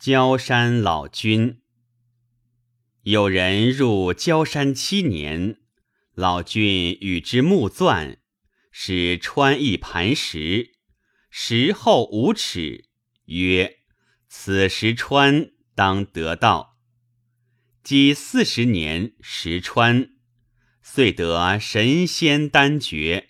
焦山老君。有人入焦山七年，老君与之木钻，使穿一磐石，石厚五尺，曰：“此石穿当得道。”积四十年，石穿，遂得神仙丹诀。